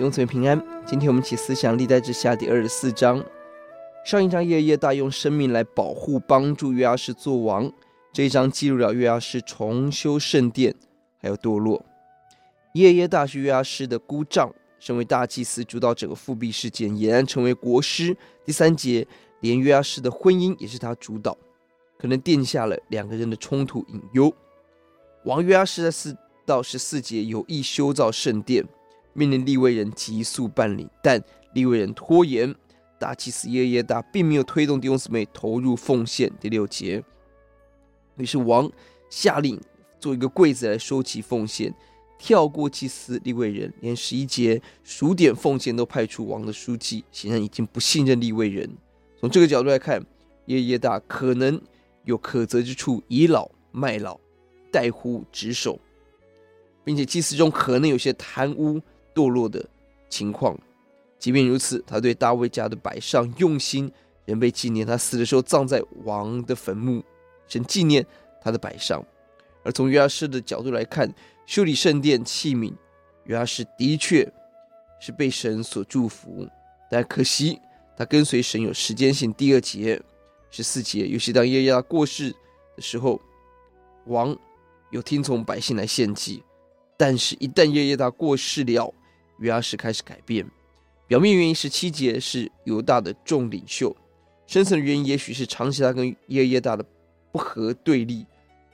永存平安。今天我们起思想历代志下第二十四章。上一章耶耶大用生命来保护、帮助约阿施做王。这一章记录了约阿施重修圣殿，还有堕落。耶耶大是约阿施的姑丈，身为大祭司，主导整个复辟事件，俨然成为国师。第三节，连约阿施的婚姻也是他主导，可能奠下了两个人的冲突隐忧。王约阿施在四到十四节有意修造圣殿。命令利未人急速办理，但利未人拖延。大祭司耶耶大并没有推动弟兄姊妹投入奉献。第六节，于是王下令做一个柜子来收集奉献，跳过祭司利未人，连十一节数点奉献都派出王的书记，显然已经不信任利未人。从这个角度来看，耶耶大可能有可责之处，倚老卖老，怠忽职守，并且祭司中可能有些贪污。堕落的情况，即便如此，他对大卫家的摆上用心，仍被纪念。他死的时候葬在王的坟墓，神纪念他的摆上。而从约阿施的角度来看，修理圣殿器皿，约阿施的确是被神所祝福，但可惜他跟随神有时间性。第二节、十四节，尤其当耶耶大过世的时候，王有听从百姓来献祭，但是，一旦耶耶大过世了。约阿施开始改变，表面原因十七节是犹大的众领袖，深层的原因也许是长期他跟耶耶大的不和对立，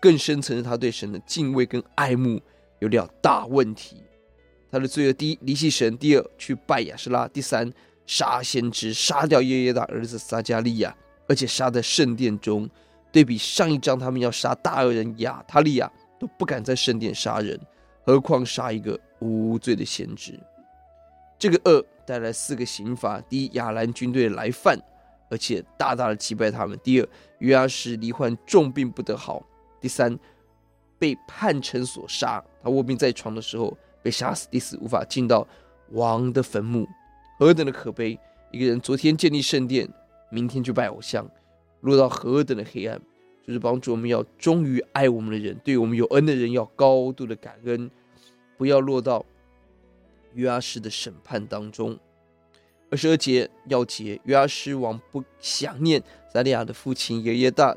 更深层是他对神的敬畏跟爱慕。有了大问题。他的罪恶：第一，离弃神；第二，去拜亚舍拉；第三，杀先知，杀掉耶耶大儿子撒迦利亚，而且杀在圣殿中。对比上一章，他们要杀大恶人亚他利亚，都不敢在圣殿杀人，何况杀一个无罪的先知。这个恶带来四个刑罚：第一，亚兰军队来犯，而且大大的击败他们；第二，约阿施罹患重病不得好；第三，被叛臣所杀，他卧病在床的时候被杀死；第四，无法进到王的坟墓。何等的可悲！一个人昨天建立圣殿，明天就拜偶像，落到何等的黑暗！就是帮助我们要忠于爱我们的人，对我们有恩的人要高度的感恩，不要落到。约阿施的审判当中，二十二节要节，约阿施王不想念撒利亚的父亲耶耶大，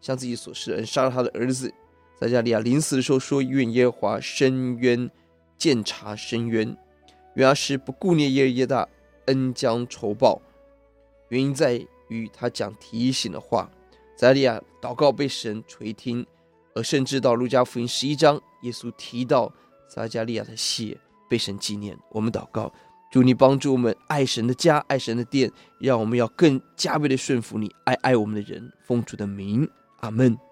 向自己所施恩，杀了他的儿子。撒迦利亚临死的时候说：“愿耶和华伸冤，鉴察伸冤。”约阿施不顾念耶耶大，恩将仇报。原因在于他讲提醒的话。撒利亚祷告被神垂听，而甚至到路加福音十一章，耶稣提到撒迦利亚的血。被神纪念，我们祷告，主你帮助我们爱神的家，爱神的殿，让我们要更加倍的顺服你，爱爱我们的人，奉主的名，阿门。